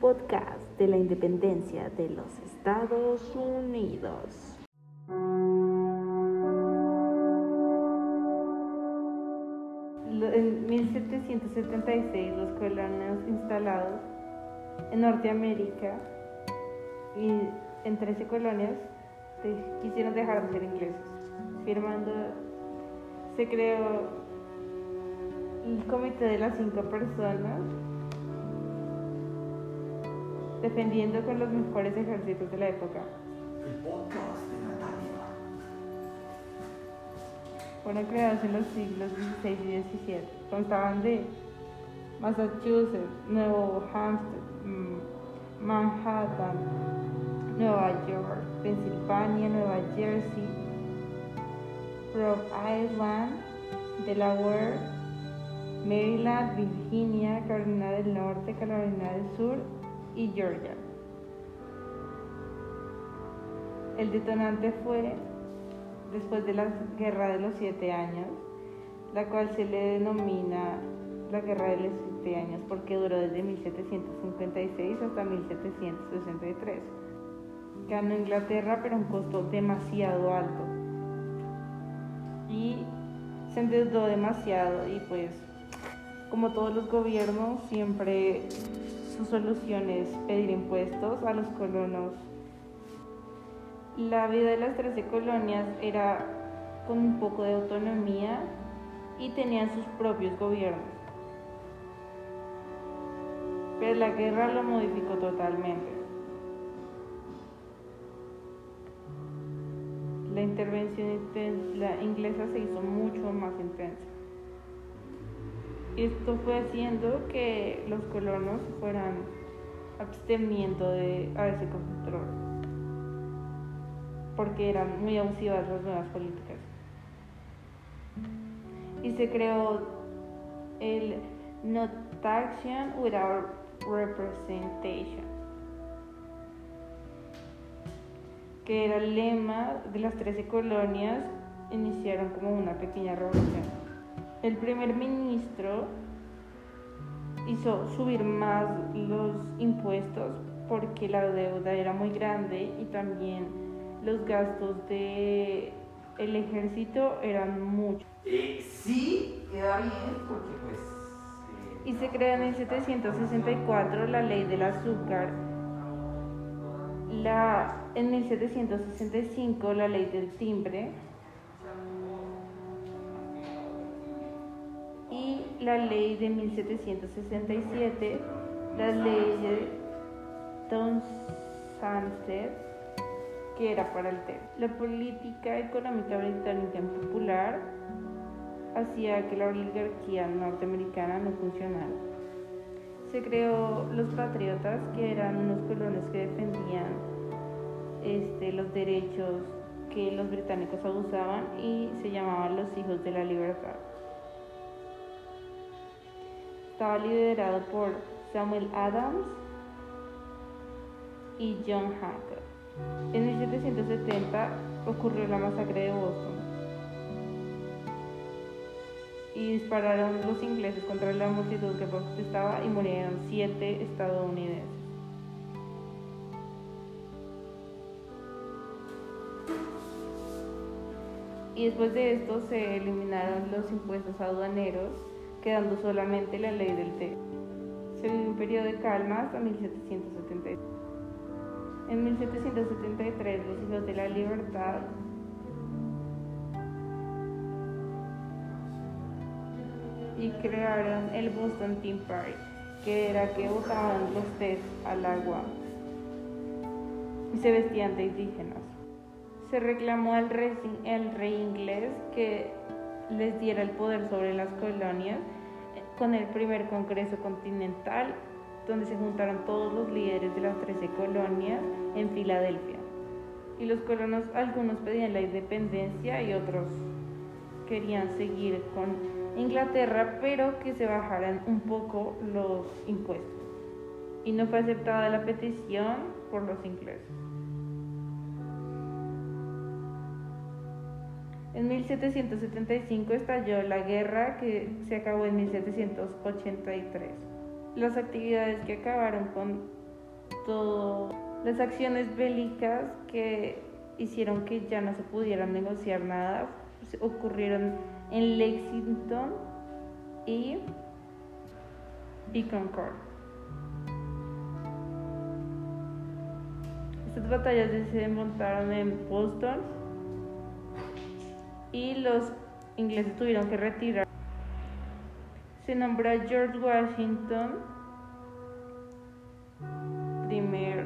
podcast de la independencia de los Estados Unidos. En 1776 los colonos instalados en Norteamérica y en 13 colonias quisieron dejar de ser ingleses, firmando, se creó el comité de las cinco personas defendiendo con los mejores ejércitos de la época. El podcast de Natalia. Fueron creados en los siglos XVI y XVII. Constaban de Massachusetts, Nuevo Hampshire, mm, Manhattan, Nueva York, Pensilvania, Nueva Jersey, Rhode Island, Delaware, Maryland, Virginia, Carolina del Norte, Carolina del Sur y Georgia. El detonante fue después de la Guerra de los Siete Años, la cual se le denomina la Guerra de los Siete Años porque duró desde 1756 hasta 1763. Ganó Inglaterra pero un costo demasiado alto y se endeudó demasiado y pues como todos los gobiernos siempre su solución es pedir impuestos a los colonos. La vida de las 13 colonias era con un poco de autonomía y tenían sus propios gobiernos. Pero la guerra lo modificó totalmente. La intervención inglesa se hizo mucho más intensa. Esto fue haciendo que los colonos fueran absteniendo de, a ese control, porque eran muy abusivas las nuevas políticas. Y se creó el No Taxation Without Representation, que era el lema de las 13 colonias, iniciaron como una pequeña revolución el primer ministro hizo subir más los impuestos porque la deuda era muy grande y también los gastos de el ejército eran muchos. Eh, sí, queda bien porque pues... Eh, y se creó en 1764 la ley del azúcar, la, en 1765 la ley del timbre, la ley de 1767, la ley de Townsend, que era para el té. La política económica británica en popular hacía que la oligarquía norteamericana no funcionara. Se creó los patriotas, que eran unos colonos que defendían este, los derechos que los británicos abusaban y se llamaban los hijos de la libertad estaba liderado por Samuel Adams y John Hancock. En 1770 ocurrió la masacre de Boston y dispararon los ingleses contra la multitud que protestaba y murieron siete estadounidenses. Y después de esto se eliminaron los impuestos aduaneros quedando solamente la ley del té. Se vivió un periodo de calma hasta 1773. En 1773 los hijos de la libertad y crearon el Boston Tea Party, que era que botaban los tés al agua y se vestían de indígenas. Se reclamó al rey, el rey inglés que les diera el poder sobre las colonias con el primer Congreso Continental, donde se juntaron todos los líderes de las 13 colonias en Filadelfia. Y los colonos, algunos pedían la independencia y otros querían seguir con Inglaterra, pero que se bajaran un poco los impuestos. Y no fue aceptada la petición por los ingleses. En 1775 estalló la guerra que se acabó en 1783. Las actividades que acabaron con todas las acciones bélicas que hicieron que ya no se pudiera negociar nada ocurrieron en Lexington y, y Concord. Estas batallas se montaron en Boston y los ingleses tuvieron que retirar. Se nombró George Washington primer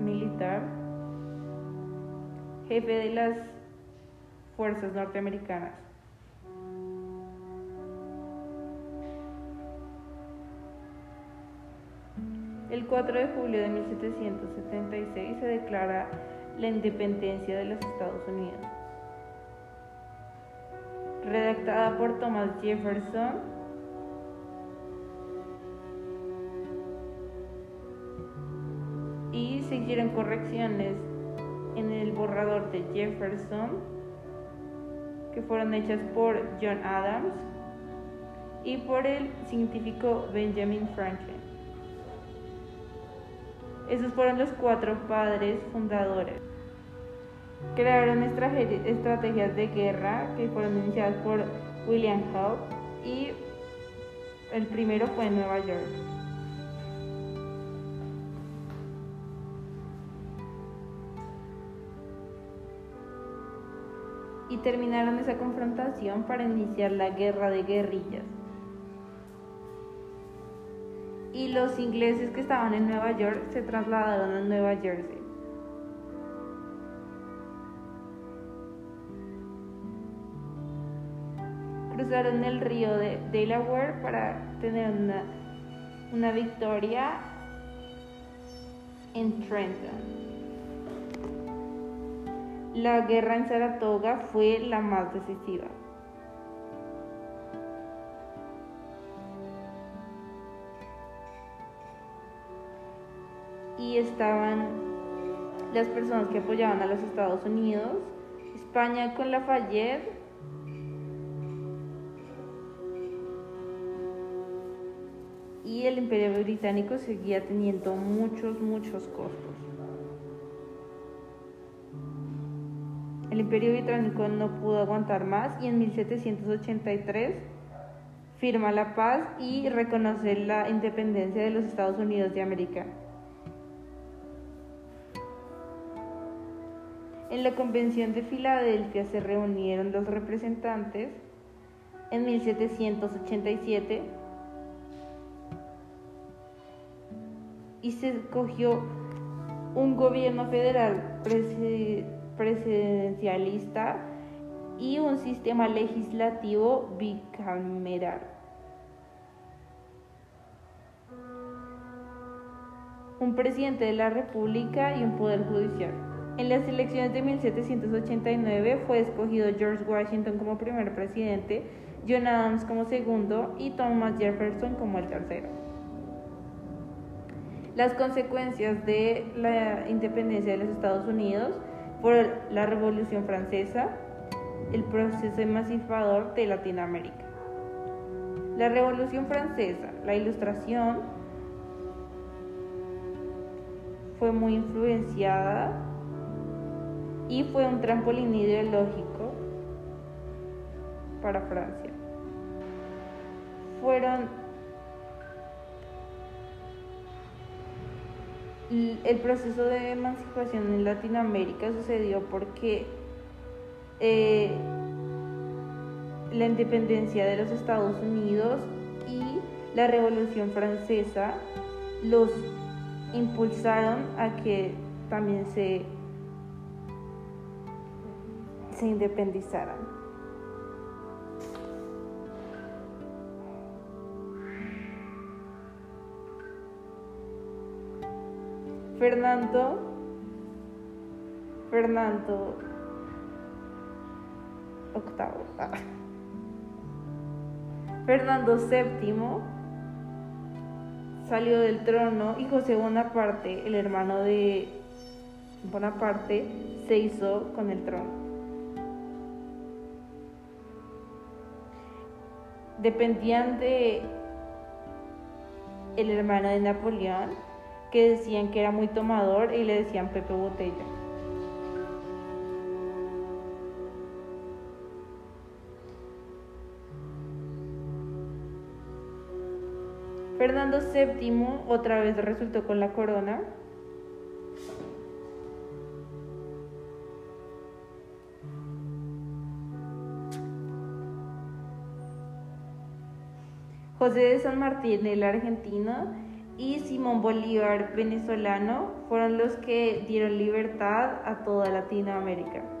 militar, jefe de las fuerzas norteamericanas. El 4 de julio de 1776 se declara la independencia de los Estados Unidos. Redactada por Thomas Jefferson, y se hicieron correcciones en el borrador de Jefferson que fueron hechas por John Adams y por el científico Benjamin Franklin. Esos fueron los cuatro padres fundadores. Crearon estrategias de guerra que fueron iniciadas por William Howe y el primero fue en Nueva York. y terminaron esa confrontación para iniciar la guerra de guerrillas. Y los ingleses que estaban en Nueva York se trasladaron a Nueva Jersey. Cruzaron el río de Delaware para tener una, una victoria en Trenton. La guerra en Saratoga fue la más decisiva. Y estaban las personas que apoyaban a los Estados Unidos, España con Lafayette, y el imperio británico seguía teniendo muchos, muchos costos. El imperio británico no pudo aguantar más y en 1783 firma la paz y reconoce la independencia de los Estados Unidos de América. En la Convención de Filadelfia se reunieron los representantes en 1787 y se escogió un gobierno federal presidencial presidencialista y un sistema legislativo bicameral. Un presidente de la República y un poder judicial. En las elecciones de 1789 fue escogido George Washington como primer presidente, John Adams como segundo y Thomas Jefferson como el tercero. Las consecuencias de la independencia de los Estados Unidos por la Revolución Francesa, el proceso emancipador de Latinoamérica. La Revolución Francesa, la Ilustración, fue muy influenciada y fue un trampolín ideológico para Francia. Fueron el proceso de emancipación en Latinoamérica sucedió porque eh, la independencia de los Estados Unidos y la Revolución Francesa los impulsaron a que también se, se independizaran. Fernando, Fernando octavo, ah. Fernando VII salió del trono y José Bonaparte, el hermano de Bonaparte, se hizo con el trono. Dependían de el hermano de Napoleón que decían que era muy tomador y le decían Pepe Botella. Fernando VII otra vez resultó con la corona. José de San Martín, el argentino, y Simón Bolívar, venezolano, fueron los que dieron libertad a toda Latinoamérica.